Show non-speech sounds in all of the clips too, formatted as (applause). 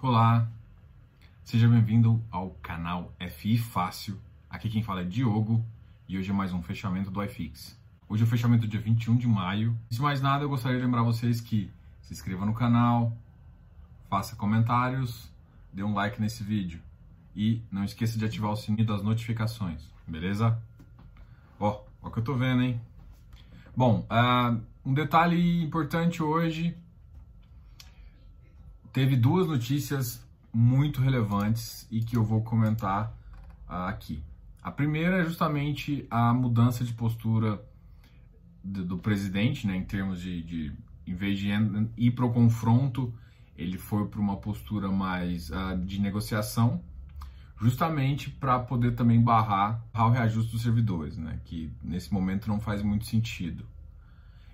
Olá, seja bem-vindo ao canal FI Fácil. Aqui quem fala é Diogo e hoje é mais um fechamento do iFix. Hoje é o fechamento dia 21 de maio. Se mais nada, eu gostaria de lembrar vocês que se inscreva no canal, faça comentários, dê um like nesse vídeo e não esqueça de ativar o sininho das notificações, beleza? Ó, ó o que eu tô vendo, hein? Bom, uh, um detalhe importante hoje teve duas notícias muito relevantes e que eu vou comentar uh, aqui. A primeira é justamente a mudança de postura do, do presidente, né, em termos de, de em vez de ir para o confronto, ele foi para uma postura mais uh, de negociação, justamente para poder também barrar o reajuste dos servidores, né, que nesse momento não faz muito sentido.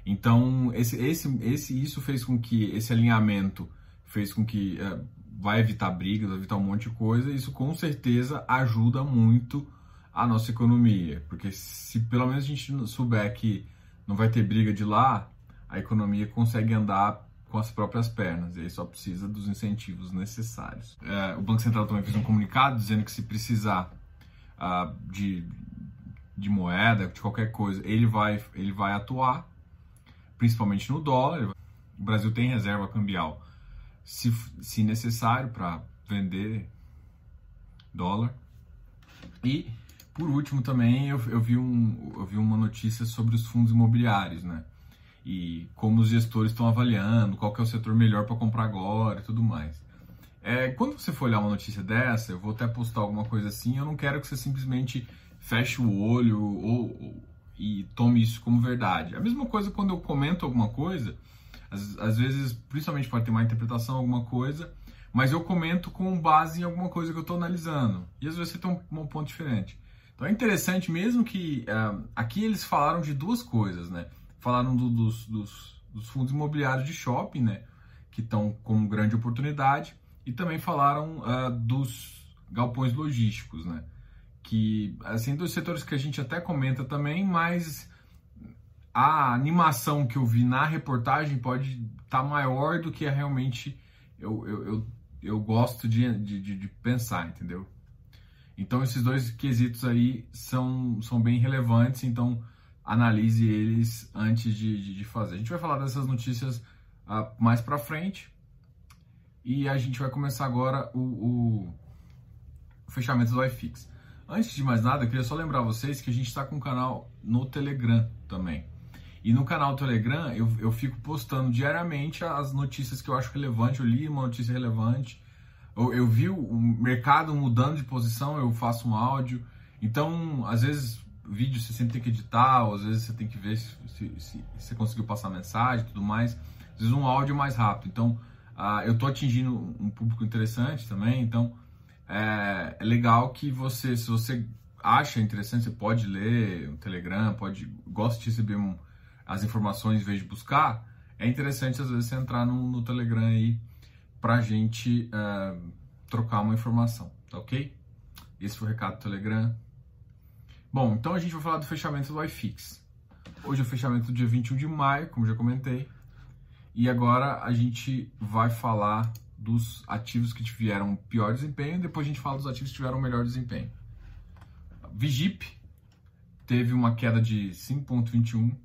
Então, esse, esse, esse, isso fez com que esse alinhamento fez com que é, vai evitar brigas, vai evitar um monte de coisa. Isso com certeza ajuda muito a nossa economia, porque se pelo menos a gente souber que não vai ter briga de lá, a economia consegue andar com as próprias pernas, e aí só precisa dos incentivos necessários. É, o Banco Central também fez um comunicado dizendo que se precisar uh, de, de moeda, de qualquer coisa, ele vai, ele vai atuar, principalmente no dólar. O Brasil tem reserva cambial se, se necessário, para vender dólar. E, por último, também eu, eu, vi um, eu vi uma notícia sobre os fundos imobiliários, né? E como os gestores estão avaliando, qual que é o setor melhor para comprar agora e tudo mais. É, quando você for olhar uma notícia dessa, eu vou até postar alguma coisa assim, eu não quero que você simplesmente feche o olho ou, ou e tome isso como verdade. A mesma coisa quando eu comento alguma coisa, às, às vezes, principalmente pode ter uma interpretação, alguma coisa, mas eu comento com base em alguma coisa que eu estou analisando. E às vezes você tem um, um, ponto diferente. Então é interessante mesmo que uh, aqui eles falaram de duas coisas, né? Falaram do, dos, dos, dos, fundos imobiliários de shopping, né? Que estão com grande oportunidade. E também falaram uh, dos galpões logísticos, né? Que, assim, dos setores que a gente até comenta também, mas a animação que eu vi na reportagem pode estar tá maior do que realmente eu, eu, eu, eu gosto de, de, de, pensar, entendeu? Então esses dois quesitos aí são, são bem relevantes, então analise eles antes de, de, fazer. A gente vai falar dessas notícias uh, mais para frente e a gente vai começar agora o, o, o fechamento do iFix. Antes de mais nada, eu queria só lembrar vocês que a gente está com um canal no Telegram também. E no canal Telegram eu, eu fico postando diariamente as notícias que eu acho relevante. Eu li uma notícia relevante, eu, eu vi o mercado mudando de posição, eu faço um áudio. Então, às vezes, vídeo você sempre tem que editar, às vezes você tem que ver se, se, se você conseguiu passar mensagem e tudo mais. Às vezes, um áudio mais rápido. Então, uh, eu estou atingindo um público interessante também. Então, é, é legal que você, se você acha interessante, você pode ler o Telegram, pode gosta de receber um as informações em vez de buscar, é interessante às vezes você entrar no, no Telegram aí pra gente uh, trocar uma informação, tá ok? Esse foi o recado do Telegram. Bom, então a gente vai falar do fechamento do iFix. Hoje é o fechamento do dia 21 de maio, como já comentei. E agora a gente vai falar dos ativos que tiveram pior desempenho, depois a gente fala dos ativos que tiveram melhor desempenho. Vigip teve uma queda de 5,21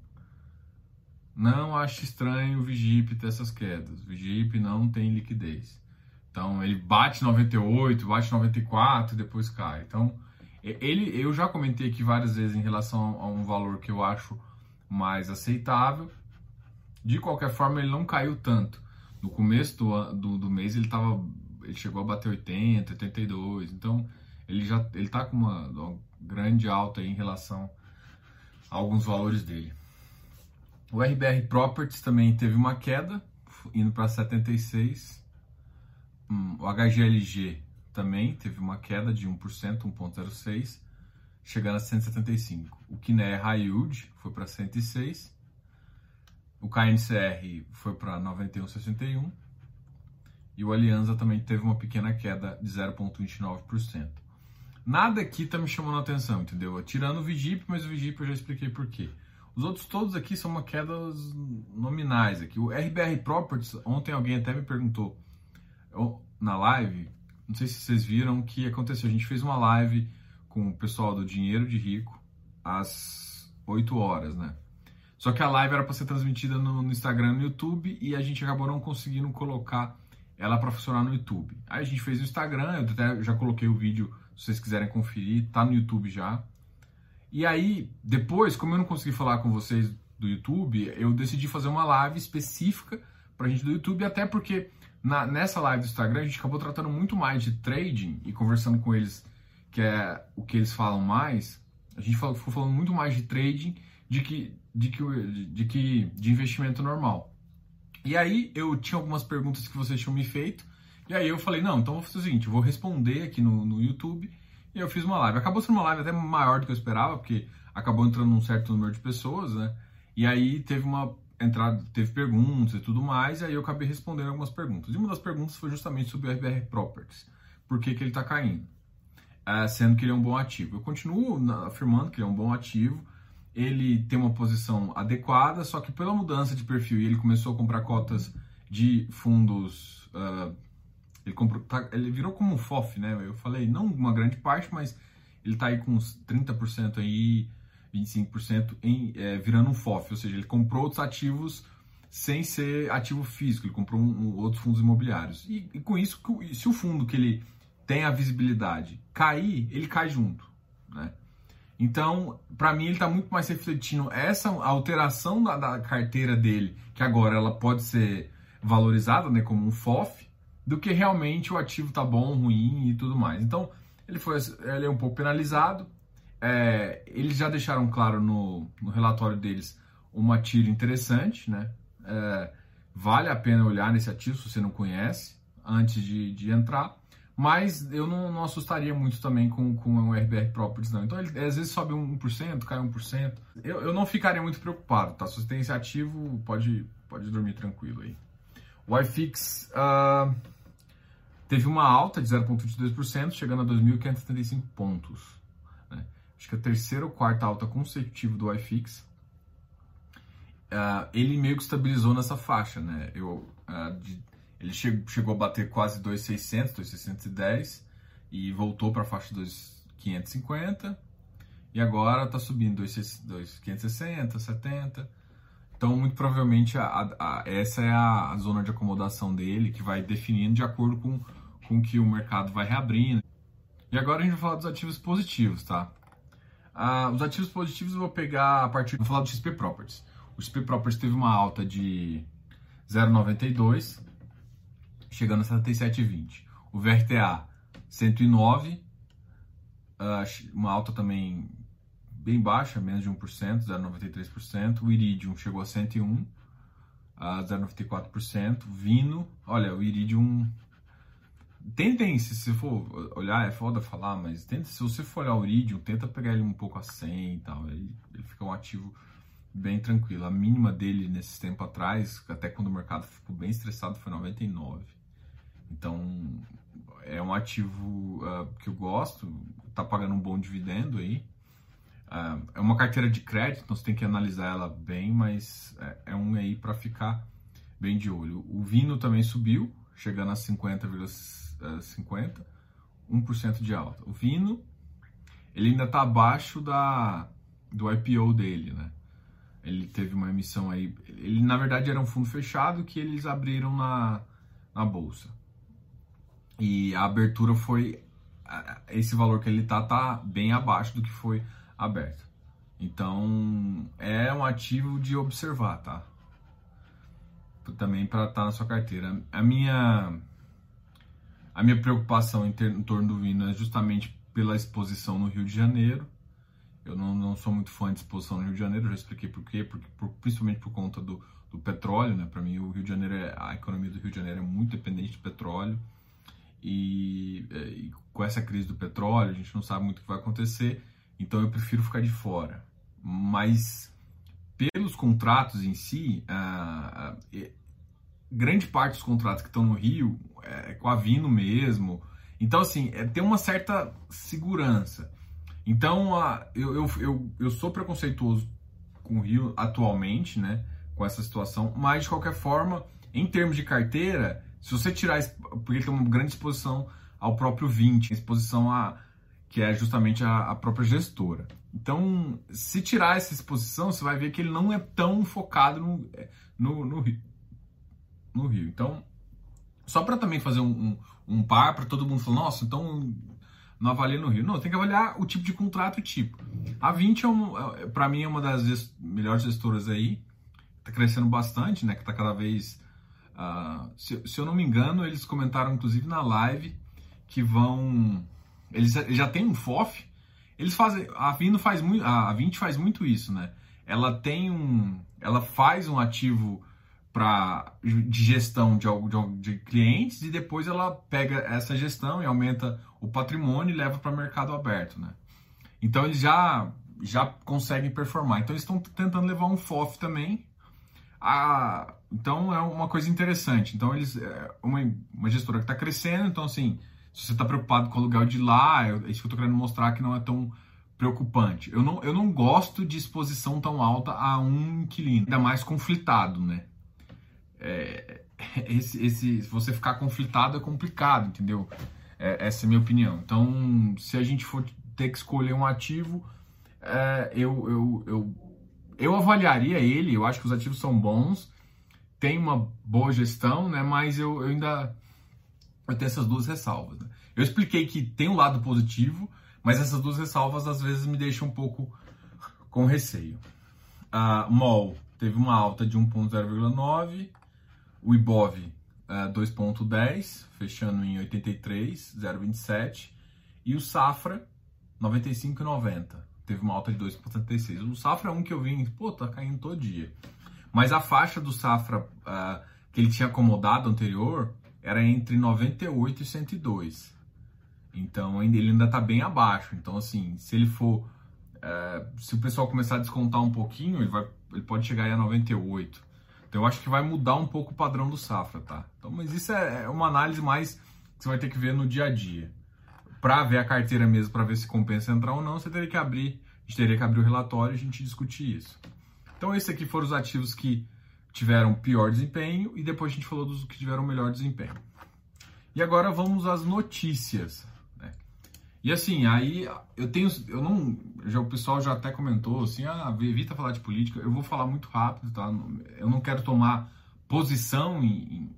não acho estranho o Vigip ter essas quedas. O Vigip não tem liquidez. Então ele bate 98, bate 94 e depois cai. Então ele, eu já comentei aqui várias vezes em relação a um valor que eu acho mais aceitável. De qualquer forma, ele não caiu tanto. No começo do, do, do mês ele tava, ele chegou a bater 80, 82. Então ele já ele tá com uma, uma grande alta em relação a alguns valores dele. O RBR Properties também teve uma queda, indo para 76. Hum, o HGLG também teve uma queda de 1%, 1,06, chegando a 175. O Kiné High Yield foi para 106. O KNCR foi para 91,61. E o Alianza também teve uma pequena queda de 0,29%. Nada aqui está me chamando a atenção, entendeu? Tirando o Vigip, mas o Vigip eu já expliquei por quê. Os outros todos aqui são uma quedas nominais aqui. O RBR Properties, ontem alguém até me perguntou na live, não sei se vocês viram o que aconteceu. A gente fez uma live com o pessoal do Dinheiro de Rico às 8 horas, né? Só que a live era para ser transmitida no, no Instagram e no YouTube e a gente acabou não conseguindo colocar ela para funcionar no YouTube. Aí a gente fez no Instagram, eu até já coloquei o vídeo, se vocês quiserem conferir, tá no YouTube já. E aí, depois, como eu não consegui falar com vocês do YouTube, eu decidi fazer uma live específica pra gente do YouTube, até porque na, nessa live do Instagram a gente acabou tratando muito mais de trading e conversando com eles, que é o que eles falam mais. A gente falou, ficou falando muito mais de trading de que, de que, de que de investimento normal. E aí eu tinha algumas perguntas que vocês tinham me feito, e aí eu falei, não, então vou fazer o seguinte, vou responder aqui no, no YouTube, e eu fiz uma live. Acabou sendo uma live até maior do que eu esperava, porque acabou entrando um certo número de pessoas, né? E aí teve uma entrada, teve perguntas e tudo mais, e aí eu acabei respondendo algumas perguntas. E uma das perguntas foi justamente sobre o RBR Properties. Por que, que ele está caindo? É, sendo que ele é um bom ativo. Eu continuo afirmando que ele é um bom ativo, ele tem uma posição adequada, só que pela mudança de perfil e ele começou a comprar cotas de fundos. Uh, ele, comprou, tá, ele virou como um FOF, né? Eu falei, não uma grande parte, mas ele está aí com uns 30% aí, 25% em, é, virando um FOF, ou seja, ele comprou outros ativos sem ser ativo físico, ele comprou um, um, outros fundos imobiliários. E, e, com isso, se o fundo que ele tem a visibilidade cair, ele cai junto, né? Então, para mim, ele está muito mais refletindo essa alteração da, da, carteira dele, que agora ela pode ser valorizada né, como um FOF, do que realmente o ativo tá bom, ruim e tudo mais. Então, ele foi ele é um pouco penalizado. É, eles já deixaram claro no, no relatório deles uma tira interessante, né? É, vale a pena olhar nesse ativo se você não conhece antes de, de entrar. Mas eu não, não, assustaria muito também com, com o RBR Properties, não. Então, ele às vezes sobe 1%, cai 1%. Eu, eu não ficaria muito preocupado, tá? Se você tem esse ativo, pode, pode dormir tranquilo aí. O iFix uh, teve uma alta de 0,22%, chegando a 2.575 pontos. Né? Acho que a terceira ou quarta alta consecutiva do iFix. Uh, ele meio que estabilizou nessa faixa, né? Eu, uh, de ele chegou a bater quase 2,600, 2,610 e voltou para a faixa 2,550 e agora está subindo 2,560, 70. Então, muito provavelmente, a, a, essa é a, zona de acomodação dele, que vai definindo de acordo com, com que o mercado vai reabrindo. E agora a gente vai falar dos ativos positivos, tá? Ah, os ativos positivos eu vou pegar a partir... Vou falar do XP Properties. O XP Properties teve uma alta de 0,92 chegando a 77,20. O VRTA 109, uma alta também bem baixa, menos de 1%, 0,93%. O Iridium chegou a 101, 0,94%. Vino, olha, o Iridium tentem, se você for olhar, é foda falar, mas tenta, se você for olhar o Iridium, tenta pegar ele um pouco a 100 e tal, ele, ele fica um ativo bem tranquilo. A mínima dele nesse tempo atrás, até quando o mercado ficou bem estressado, foi 99. Então, é um ativo uh, que eu gosto, está pagando um bom dividendo aí. Uh, é uma carteira de crédito, então você tem que analisar ela bem, mas é, é um aí para ficar bem de olho. O Vino também subiu, chegando a 50,50, 1% de alta. O Vino, ele ainda está abaixo da, do IPO dele, né? Ele teve uma emissão aí, ele na verdade era um fundo fechado que eles abriram na, na bolsa. E a abertura foi esse valor que ele tá tá bem abaixo do que foi aberto. Então é um ativo de observar, tá? Também para estar tá na sua carteira. A minha a minha preocupação em, ter, em torno do Vino é justamente pela exposição no Rio de Janeiro. Eu não, não sou muito fã de exposição no Rio de Janeiro, já expliquei por quê, porque, por, principalmente por conta do, do petróleo, né? Para mim, o Rio de Janeiro, é, a economia do Rio de Janeiro é muito dependente de petróleo. E, é, e, com essa crise do petróleo, a gente não sabe muito o que vai acontecer, então eu prefiro ficar de fora. Mas pelos contratos em si, a, a, grande parte dos contratos que estão no Rio é, é com a Vino mesmo. Então, assim, é, tem uma certa segurança. Então, a, eu, eu, eu, eu sou preconceituoso com o Rio atualmente, né? Com essa situação, mas de qualquer forma, em termos de carteira, Se você tirar, porque tem uma grande exposição ao próprio 20, exposição a que é justamente a, a própria gestora. Então, se tirar essa exposição, você vai ver que ele não é tão focado no, no, no, Rio, no Rio. Então, só para também fazer um, um, um par para todo mundo falar, nossa, então não avalia no Rio. Não, tem que avaliar o tipo de contrato e tipo. A 20 é, um, é, para mim é uma das melhores gestoras aí, tá crescendo bastante, né? Que tá cada vez. Uh, se, se, eu não me engano, eles comentaram inclusive na live que vão. Eles, já tem um FOF. Eles fazem. A Vino faz muito. A 20 faz muito isso, né? Ela tem um. Ela faz um ativo para de gestão de, de, de clientes e depois ela pega essa gestão e aumenta o patrimônio e leva para mercado aberto, né? Então eles já já conseguem performar. Então eles estão tentando levar um FOF também a, então é uma coisa interessante. Então eles é uma, uma gestora que está crescendo. Então assim, se você está preocupado com o aluguel de lá, é isso que eu estou querendo mostrar que não é tão preocupante. Eu não, eu não gosto de exposição tão alta a um inquilino, ainda mais conflitado, né? É, (laughs) esse, esse, se você ficar conflitado é complicado, entendeu? É, essa é a minha opinião. Então, se a gente for ter que escolher um ativo, é, eu, eu, eu eu avaliaria ele, eu acho que os ativos são bons, tem uma boa gestão, né? Mas eu, eu ainda eu tenho essas duas ressalvas. Né? Eu expliquei que tem um lado positivo, mas essas duas ressalvas às vezes me deixam um pouco com receio. A MOL teve uma alta de 1,0,9, o IBOV uh, 2,10, fechando em 83,027, e o Safra 95,90 teve uma alta de 2,76. O Safra é um que eu vi, pô, tá caindo todo dia. Mas a faixa do Safra uh, que ele tinha acomodado anterior era entre 98 e 102. Então ele ainda tá bem abaixo. Então, assim, se ele for. Uh, se o pessoal começar a descontar um pouquinho, ele, vai, ele pode chegar aí a 98. Então eu acho que vai mudar um pouco o padrão do Safra, tá? Então, mas isso é, é uma análise mais que você vai ter que ver no dia a dia para ver a carteira mesmo, para ver se compensa entrar ou não, você teria que abrir, a gente teria que abrir o relatório e a gente discutir isso. Então, esses aqui foram os ativos que tiveram pior desempenho e depois a gente falou dos que tiveram melhor desempenho. E agora vamos às notícias. Né? E assim, aí eu tenho, eu não, já o pessoal já até comentou assim, ah, evita falar de política. Eu vou falar muito rápido, tá? Eu não quero tomar posição e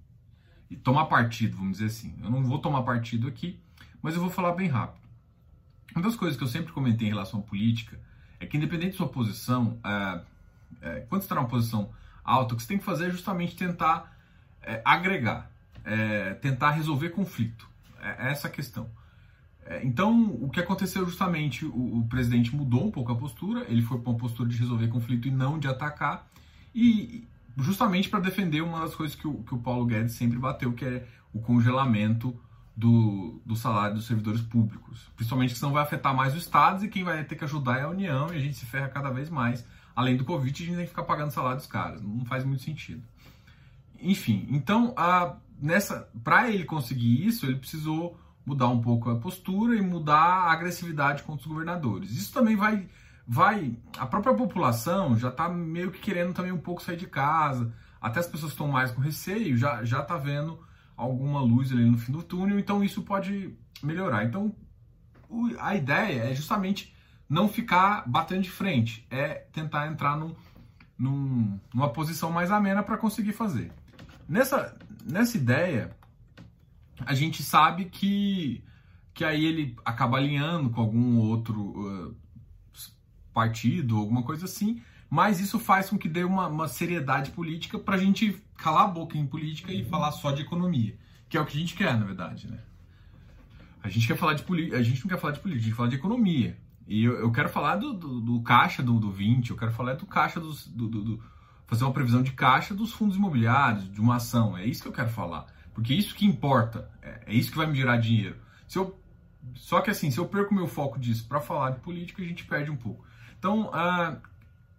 tomar partido, vamos dizer assim. Eu não vou tomar partido aqui mas eu vou falar bem rápido. Uma das coisas que eu sempre comentei em relação à política é que, independente da sua posição, é, é, quando você está numa posição alta, o que você tem que fazer é justamente tentar é, agregar, é, tentar resolver conflito. É, é essa a questão. É, então, o que aconteceu justamente, o, o, presidente mudou um pouco a postura, ele foi para uma postura de resolver conflito e não de atacar, e justamente para defender uma das coisas que o, que o Paulo Guedes sempre bateu, que é o congelamento do, do salário dos servidores públicos. Principalmente que senão vai afetar mais os estados e quem vai ter que ajudar é a União e a gente se ferra cada vez mais. Além do Covid, a gente tem que ficar pagando salário dos caras. Não faz muito sentido. Enfim, então, a, nessa, para ele conseguir isso, ele precisou mudar um pouco a postura e mudar a agressividade contra os governadores. Isso também vai, vai, a própria população já está meio que querendo também um pouco sair de casa. Até as pessoas estão mais com receio, já já tá vendo alguma luz ali no fim do túnel, então isso pode melhorar. Então, a ideia é justamente não ficar batendo de frente, é tentar entrar num, num, numa posição mais amena para conseguir fazer. Nessa, nessa ideia, a gente sabe que, que aí ele acaba alinhando com algum outro uh, partido, alguma coisa assim, mas isso faz com que dê uma, uma seriedade política para a gente calar a boca em política e falar só de economia, que é o que a gente quer, na verdade, né? A gente quer falar de a gente não quer falar de política, a gente quer falar de economia. E eu, eu quero falar do, do, do, caixa do, do 20, eu quero falar do caixa dos, do, do, fazer uma previsão de caixa dos fundos imobiliários, de uma ação. É isso que eu quero falar. Porque é isso que importa, é, é isso que vai me gerar dinheiro. Se eu, só que assim, se eu perco meu foco disso para falar de política, a gente perde um pouco. Então, uh,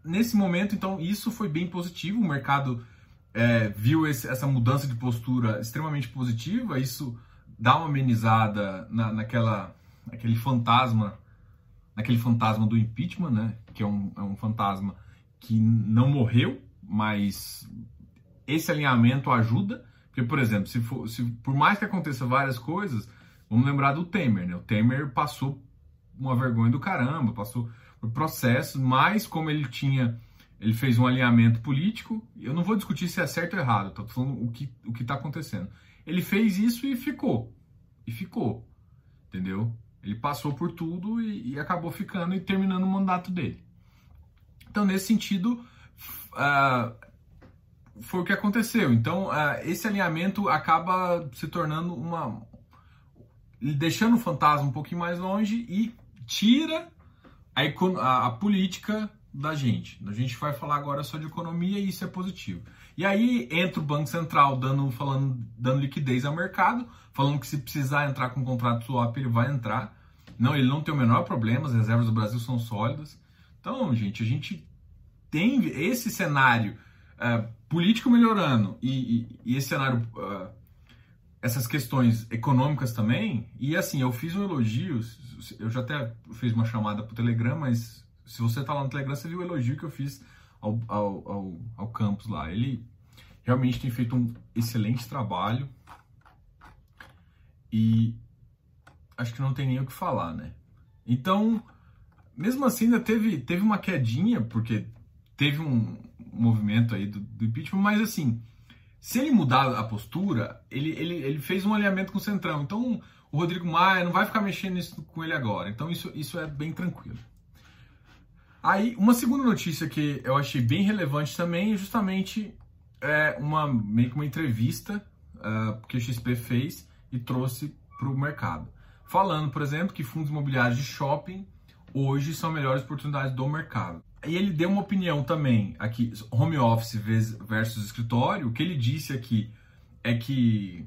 nesse momento, então, isso foi bem positivo. O mercado é, viu esse, essa mudança de postura extremamente positiva. Isso dá uma amenizada na, naquela, naquele fantasma, naquele fantasma do impeachment, né? Que é um, é um fantasma que não morreu, mas esse alinhamento ajuda Porque, por exemplo, se, for, se por mais que aconteça várias coisas, vamos lembrar do Temer, né? O Temer passou uma vergonha do caramba, passou por processos, mas como ele tinha, ele fez um alinhamento político, eu não vou discutir se é certo ou errado, estou falando o que o que está acontecendo. Ele fez isso e ficou, e ficou, entendeu? Ele passou por tudo e, e acabou ficando e terminando o mandato dele. Então, nesse sentido, uh, foi o que aconteceu. Então, uh, esse alinhamento acaba se tornando uma. deixando o fantasma um pouquinho mais longe e tira a, a, a política da gente. A gente vai falar agora só de economia e isso é positivo. E aí entra o Banco Central dando, falando, dando liquidez ao mercado, falando que se precisar entrar com um contrato swap, ele vai entrar. Não, ele não tem o menor problema, as reservas do Brasil são sólidas. Então, gente, a gente tem esse cenário uh, político melhorando e, e, e esse cenário, uh, essas questões econômicas também. E assim, eu fiz um elogio, eu já até fiz uma chamada para o Telegram, mas se você está lá no Telegram, você viu o elogio que eu fiz ao, ao, ao, ao campus lá. Ele realmente tem feito um excelente trabalho e acho que não tem nem o que falar, né? Então, mesmo assim, ainda teve, teve uma quedinha, porque teve um movimento aí do, do impeachment, mas assim, se ele mudar a postura, ele, ele, ele fez um alinhamento com o Centrão. Então, o Rodrigo Maia não vai ficar mexendo nisso com ele agora. Então, isso, isso é bem tranquilo. Aí, uma segunda notícia que eu achei bem relevante também é justamente é, uma, meio que uma entrevista uh, que o XP fez e trouxe para o mercado. Falando, por exemplo, que fundos imobiliários de shopping hoje são melhores oportunidades do mercado. E ele deu uma opinião também aqui, home office versus escritório. O que ele disse aqui é que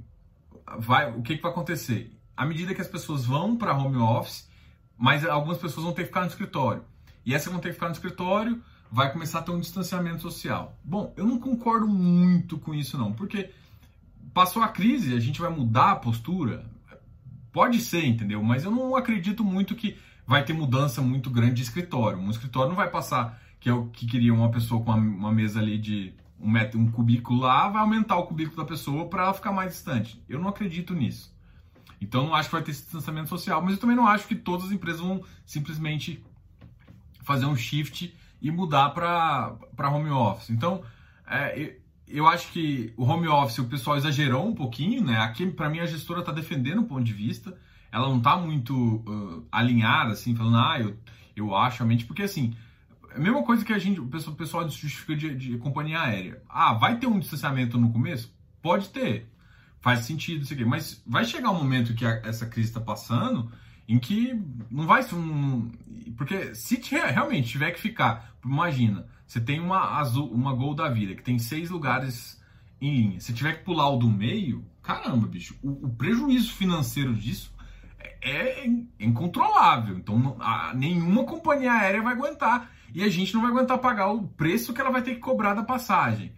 vai, o que, que vai acontecer? À medida que as pessoas vão para home office, mas algumas pessoas vão ter que ficar no escritório. E essas vão ter que ficar no escritório, vai começar a ter um distanciamento social. Bom, eu não concordo muito com isso não, porque passou a crise, a gente vai mudar a postura? Pode ser, entendeu? Mas eu não acredito muito que vai ter mudança muito grande de escritório. Um escritório não vai passar, que é o que queria uma pessoa com uma mesa ali de um, metro, um cubículo lá, vai aumentar o cubículo da pessoa para ela ficar mais distante. Eu não acredito nisso. Então não acho que vai ter esse distanciamento social, mas eu também não acho que todas as empresas vão simplesmente fazer um shift e mudar para home office. Então, é, eu, acho que o home office o pessoal exagerou um pouquinho, né? Aqui, para mim, a gestora está defendendo o ponto de vista ela não tá muito uh, alinhada, assim, falando, ah, eu, eu acho realmente, porque assim, é a mesma coisa que a gente, o pessoal, o pessoal justifica de, de companhia aérea. Ah, vai ter um distanciamento no começo? Pode ter, faz sentido isso aqui, mas vai chegar um momento que a, essa crise está passando em que não vai um, porque se realmente tiver que ficar, imagina, você tem uma azul, uma Gol da vida que tem seis lugares em linha, se tiver que pular o do meio, caramba, bicho, o, o prejuízo financeiro disso é incontrolável. Então, a, nenhuma companhia aérea vai aguentar e a gente não vai aguentar pagar o preço que ela vai ter que cobrar da passagem.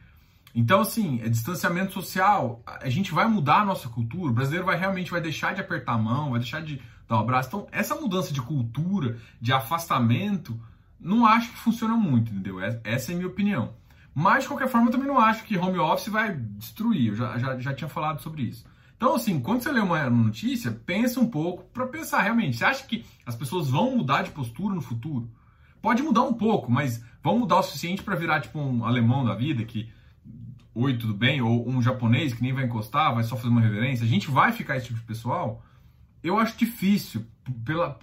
Então, assim, é distanciamento social, a gente vai mudar a nossa cultura, o brasileiro vai realmente vai deixar de apertar a mão, vai deixar de dar um abraço. Então, essa mudança de cultura, de afastamento, não acho que funciona muito, entendeu? É, essa é a minha opinião. Mas, de qualquer forma, eu também não acho que home office vai destruir. Eu já, já, já tinha falado sobre isso. Então, assim, quando você lê uma notícia, pensa um pouco para pensar realmente. Você acha que as pessoas vão mudar de postura no futuro? Pode mudar um pouco, mas vão mudar o suficiente para virar tipo um alemão da vida que oi, tudo bem? Ou um japonês que nem vai encostar, vai só fazer uma reverência. A gente vai ficar esse tipo de pessoal? Eu acho difícil pela,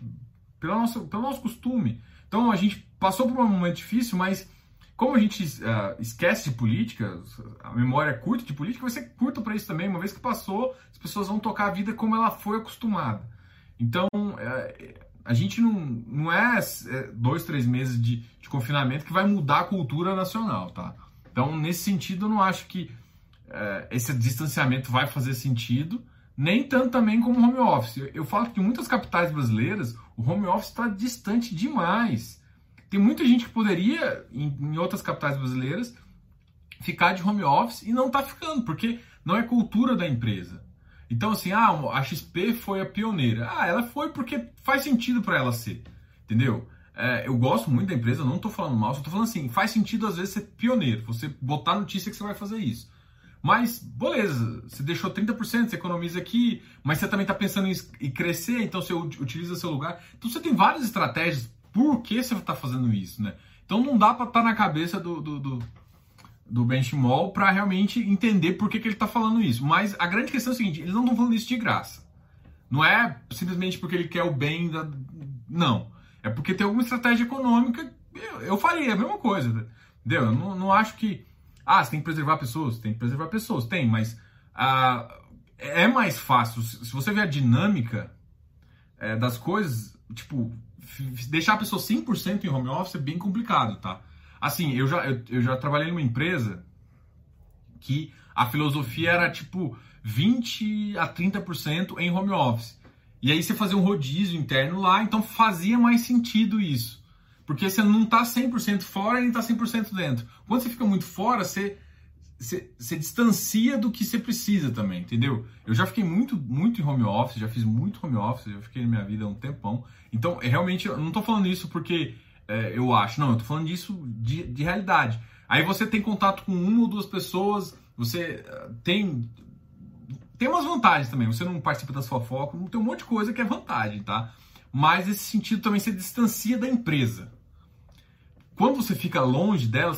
pela nossa, pelo nosso costume. Então a gente passou por um momento difícil, mas como a gente uh, esquece de política, a memória é curta de política, vai ser curta para isso também. Uma vez que passou, as pessoas vão tocar a vida como ela foi acostumada. Então, uh, a gente não, não é, é dois, três meses de, de, confinamento que vai mudar a cultura nacional, tá? Então, nesse sentido, eu não acho que uh, esse distanciamento vai fazer sentido, nem tanto também como home office. Eu, falo que em muitas capitais brasileiras, o home office está distante demais. Tem muita gente que poderia, em, em outras capitais brasileiras, ficar de home office e não está ficando, porque não é cultura da empresa. Então, assim, ah, a XP foi a pioneira. Ah, ela foi porque faz sentido para ela ser, entendeu? É, eu gosto muito da empresa, não estou falando mal, só estou falando assim, faz sentido às vezes ser pioneiro, você botar notícia que você vai fazer isso. Mas, beleza, você deixou 30%, você economiza aqui, mas você também está pensando em crescer, então você utiliza seu lugar. Então você tem várias estratégias. Por que você está fazendo isso, né? Então não dá para estar tá na cabeça do, do, do, do Benchimol para realmente entender por que, que ele está falando isso. Mas a grande questão é a seguinte: eles não estão falando isso de graça. Não é simplesmente porque ele quer o bem da. Não. É porque tem alguma estratégia econômica. Eu, eu faria a mesma coisa. Entendeu? Eu não, não acho que. Ah, você tem que preservar pessoas? Tem que preservar pessoas. Tem, mas. Ah, é mais fácil. Se você ver a dinâmica é, das coisas, tipo, deixar a pessoa 100% em home office é bem complicado, tá? Assim, eu já, eu, eu já trabalhei numa empresa que a filosofia era tipo 20 a 30% em home office. E aí você fazia um rodízio interno lá, então fazia mais sentido isso. Porque você não está 100% fora e nem está 100% dentro. Quando você fica muito fora, você, você, você, distancia do que você precisa também, entendeu? Eu já fiquei muito, muito em home office, já fiz muito home office, já fiquei na minha vida há um tempão. Então, é, realmente, eu não estou falando isso porque é, eu acho, não, eu estou falando disso de, de realidade. Aí você tem contato com uma ou duas pessoas, você uh, tem tem umas vantagens também. Você não participa da sua foco, tem um monte de coisa que é vantagem, tá? Mas esse sentido também se distancia da empresa. Quando você fica longe dela,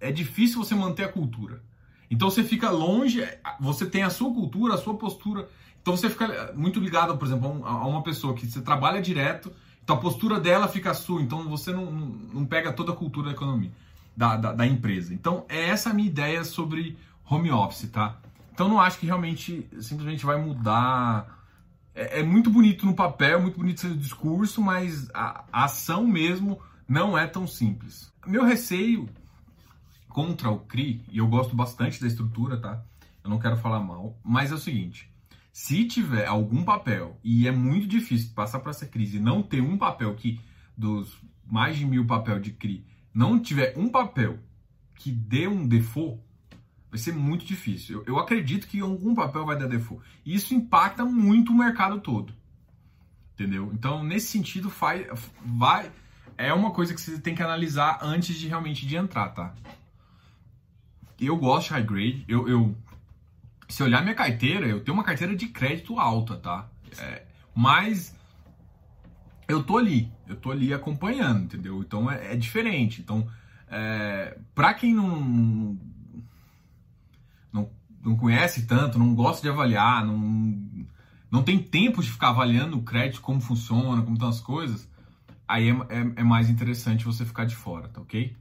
é difícil você manter a cultura. Então você fica longe, você tem a sua cultura, a sua postura. Então você fica muito ligado, por exemplo, a uma pessoa que você trabalha direto, então a postura dela fica sua, então você não, não, pega toda a cultura da economia, da, da, da empresa. Então é essa a minha ideia sobre home office, tá? Então não acho que realmente simplesmente vai mudar. É, é muito bonito no papel, muito bonito seu discurso, mas a, a ação mesmo não é tão simples. Meu receio contra o CRI, e eu gosto bastante da estrutura, tá? Eu não quero falar mal, mas é o seguinte: se tiver algum papel, e é muito difícil passar por essa crise e não ter um papel que, dos mais de mil papel de CRI, não tiver um papel que dê um default, vai ser muito difícil. Eu, eu acredito que algum papel vai dar default. E isso impacta muito o mercado todo. Entendeu? Então, nesse sentido, faz, vai, é uma coisa que você tem que analisar antes de realmente de entrar, tá? Eu gosto de high grade. Eu, eu se olhar minha carteira, eu tenho uma carteira de crédito alta, tá? É, mas eu tô ali, eu tô ali acompanhando, entendeu? Então é, é diferente. Então, é, para quem não não, não conhece tanto, não gosta de avaliar, não, não tem tempo de ficar avaliando o crédito, como funciona, como estão as coisas, aí é, é, é, mais interessante você ficar de fora, tá ok?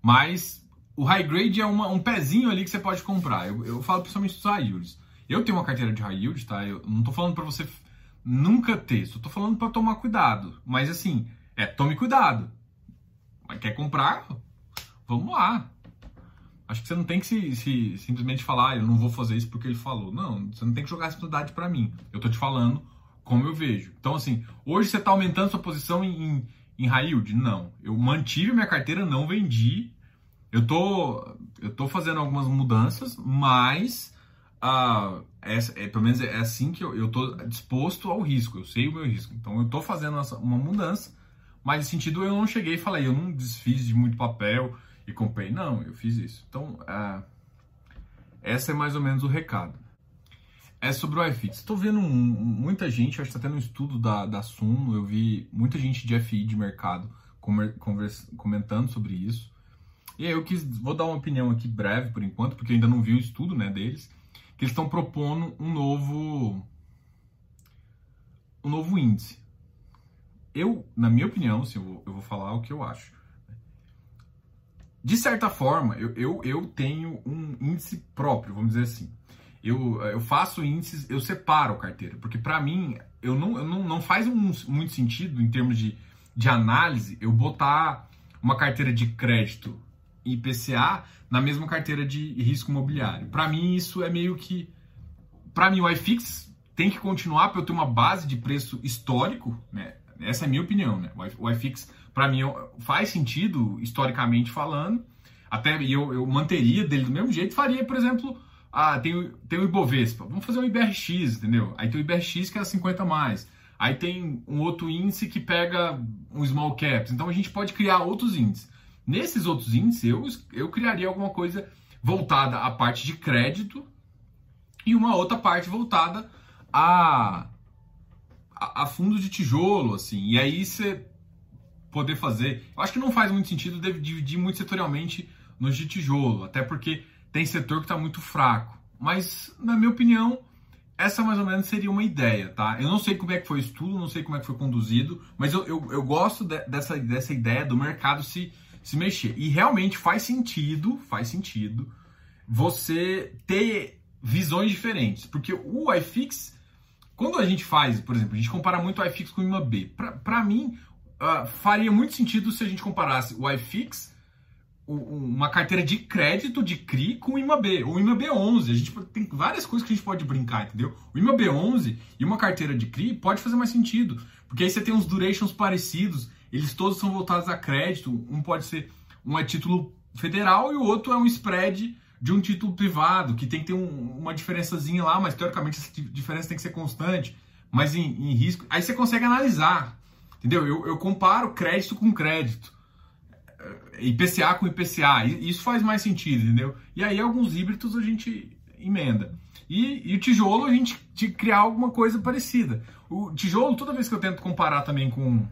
Mas o high grade é uma, um pezinho ali que você pode comprar. Eu, eu falo principalmente dos high yields. Eu tenho uma carteira de high yield, tá? Eu não tô falando para você nunca ter, só tô falando para tomar cuidado. Mas assim, é, tome cuidado. Mas quer comprar? Vamos lá. Acho que você não tem que se, se, simplesmente falar, ah, eu não vou fazer isso porque ele falou. Não, você não tem que jogar essa responsabilidade para mim. Eu tô te falando como eu vejo. Então, assim, hoje você está aumentando sua posição em, em, em high yield? Não. Eu mantive minha carteira, não vendi. Eu tô, eu tô fazendo algumas mudanças, mas uh, é, é, pelo menos é assim que eu, eu tô disposto ao risco. Eu sei o meu risco. Então, eu tô fazendo uma mudança, mas no sentido eu não cheguei e falei, eu não desfiz de muito papel e comprei. Não, eu fiz isso. Então, uh, essa é mais ou menos o recado. É sobre o iFix. Estou vendo um, muita gente, acho que está tendo um estudo da, da Suno, eu vi muita gente de FI de mercado conversa, comentando sobre isso. E aí eu quis, vou dar uma opinião aqui breve por enquanto, porque eu ainda não vi o estudo né, deles, que eles estão propondo um novo, um novo índice. Eu, na minha opinião, assim, eu, vou, eu vou falar o que eu acho de certa forma, eu, eu, eu tenho um índice próprio, vamos dizer assim. Eu, eu faço índices, eu separo carteira, porque para mim, eu não, eu não, não faz um, muito sentido em termos de, de análise eu botar uma carteira de crédito IPCA na mesma carteira de risco imobiliário. Para mim, isso é meio que. Para mim, o iFix tem que continuar para eu ter uma base de preço histórico, né? Essa é a minha opinião, né? O iFix para mim faz sentido historicamente falando. Até eu, eu manteria dele do mesmo jeito, faria, por exemplo, ah, tem, tem o Ibovespa, vamos fazer um IBRX, entendeu? Aí tem o IBRX que é 50 mais. Aí tem um outro índice que pega um small caps. Então a gente pode criar outros índices. Nesses outros índices, eu, eu criaria alguma coisa voltada à parte de crédito e uma outra parte voltada a, a, a de tijolo, assim. E aí você poder fazer. Eu acho que não faz muito sentido dividir muito setorialmente nos de tijolo, até porque tem setor que está muito fraco. Mas, na minha opinião, essa mais ou menos seria uma ideia, tá? Eu não sei como é que foi o estudo, não sei como é que foi conduzido, mas eu, eu, eu gosto de, dessa, dessa ideia do mercado se, se mexer. E realmente faz sentido, faz sentido você ter visões diferentes. Porque o iFix, quando a gente faz, por exemplo, a gente compara muito o iFix com o IMAB. Para mim, uh, faria muito sentido se a gente comparasse o iFix uma carteira de crédito de CRI com o IMAB, ou IMAB 11. A gente tem várias coisas que a gente pode brincar, entendeu? O IMAB 11 e uma carteira de CRI pode fazer mais sentido, porque aí você tem uns durations parecidos, eles todos são voltados a crédito, um pode ser um é título federal e o outro é um spread de um título privado, que tem que ter um, uma diferençazinha lá, mas teoricamente essa diferença tem que ser constante, mas em, em risco. Aí você consegue analisar, entendeu? Eu, eu comparo crédito com crédito. IPCA com IPCA, isso faz mais sentido, entendeu? E aí alguns híbridos a gente emenda. E, e o tijolo a gente criar alguma coisa parecida. O tijolo, toda vez que eu tento comparar também com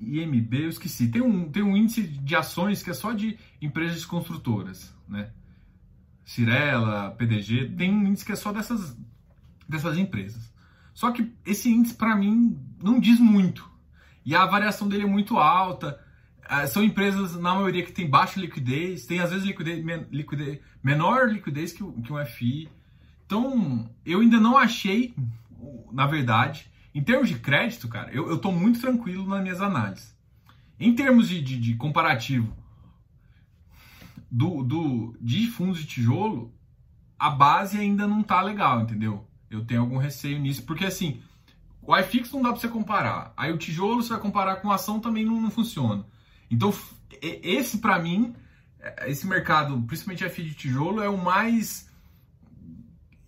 IMB, eu esqueci, tem um, tem um índice de ações que é só de empresas construtoras, né? Cirela, PDG, tem um índice que é só dessas, dessas empresas. Só que esse índice, para mim, não diz muito e a variação dele é muito alta. Ah, são empresas, na maioria, que tem baixa liquidez, tem às vezes liquidez, liquidez menor liquidez que, que um FI. Então, eu ainda não achei, na verdade, em termos de crédito, cara, eu, estou muito tranquilo nas minhas análises. Em termos de, de, de comparativo do, do, de fundos de tijolo, a base ainda não tá legal, entendeu? Eu tenho algum receio nisso, porque assim, o iFix não dá para você comparar. Aí o tijolo você vai comparar com a ação também não, não funciona. Então esse para mim, é, esse mercado, principalmente FI de tijolo, é o mais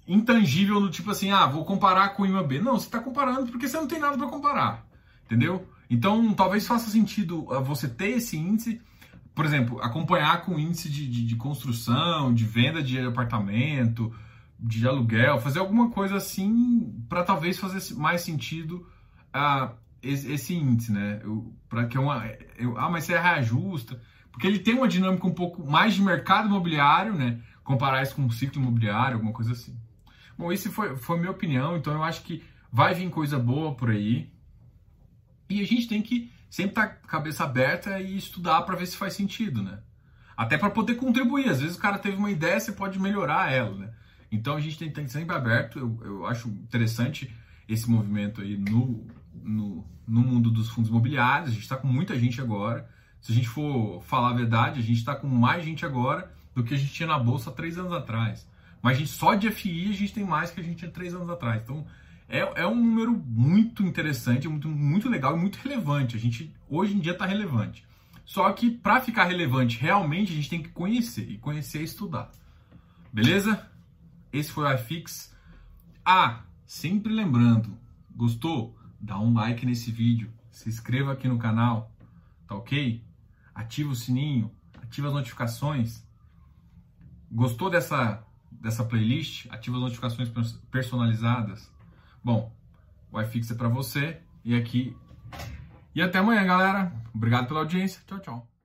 intangível do tipo assim, ah, vou comparar com o IMAB. Não, você está comparando porque você não tem nada para comparar, entendeu? Então talvez faça sentido ah, você ter esse índice, por exemplo, acompanhar com o índice de, de, de construção, de venda de apartamento, de aluguel, fazer alguma coisa assim para talvez fazer mais sentido uh, esse, índice, né? Para que é uma, eu, ah, mas você reajusta, porque ele tem uma dinâmica um pouco mais de mercado imobiliário, né? Comparar isso com um ciclo imobiliário, alguma coisa assim. Bom, isso foi, foi minha opinião, então eu acho que vai vir coisa boa por aí. E a gente tem que sempre estar tá a cabeça aberta e estudar para ver se faz sentido, né? Até para poder contribuir. Às vezes o cara teve uma ideia, você pode melhorar ela, né? Então a gente tem que estar sempre aberto. Eu, eu acho interessante esse movimento aí no, no, no mundo dos fundos imobiliários. A gente está com muita gente agora. Se a gente for falar a verdade, a gente está com mais gente agora do que a gente tinha na bolsa três anos atrás. Mas a gente só de FI a gente tem mais que a gente tinha três anos atrás. Então é, é um número muito interessante, muito, muito legal e muito relevante. A gente hoje em dia está relevante. Só que para ficar relevante realmente a gente tem que conhecer e conhecer e estudar. Beleza? Esse foi o iFix. Ah, sempre lembrando, gostou? Dá um like nesse vídeo, se inscreva aqui no canal, tá ok? Ativa o sininho, ativa as notificações. Gostou dessa, dessa playlist? Ativa as notificações personalizadas. Bom, o iFix é para você e aqui. E até amanhã, galera. Obrigado pela audiência. Tchau, tchau.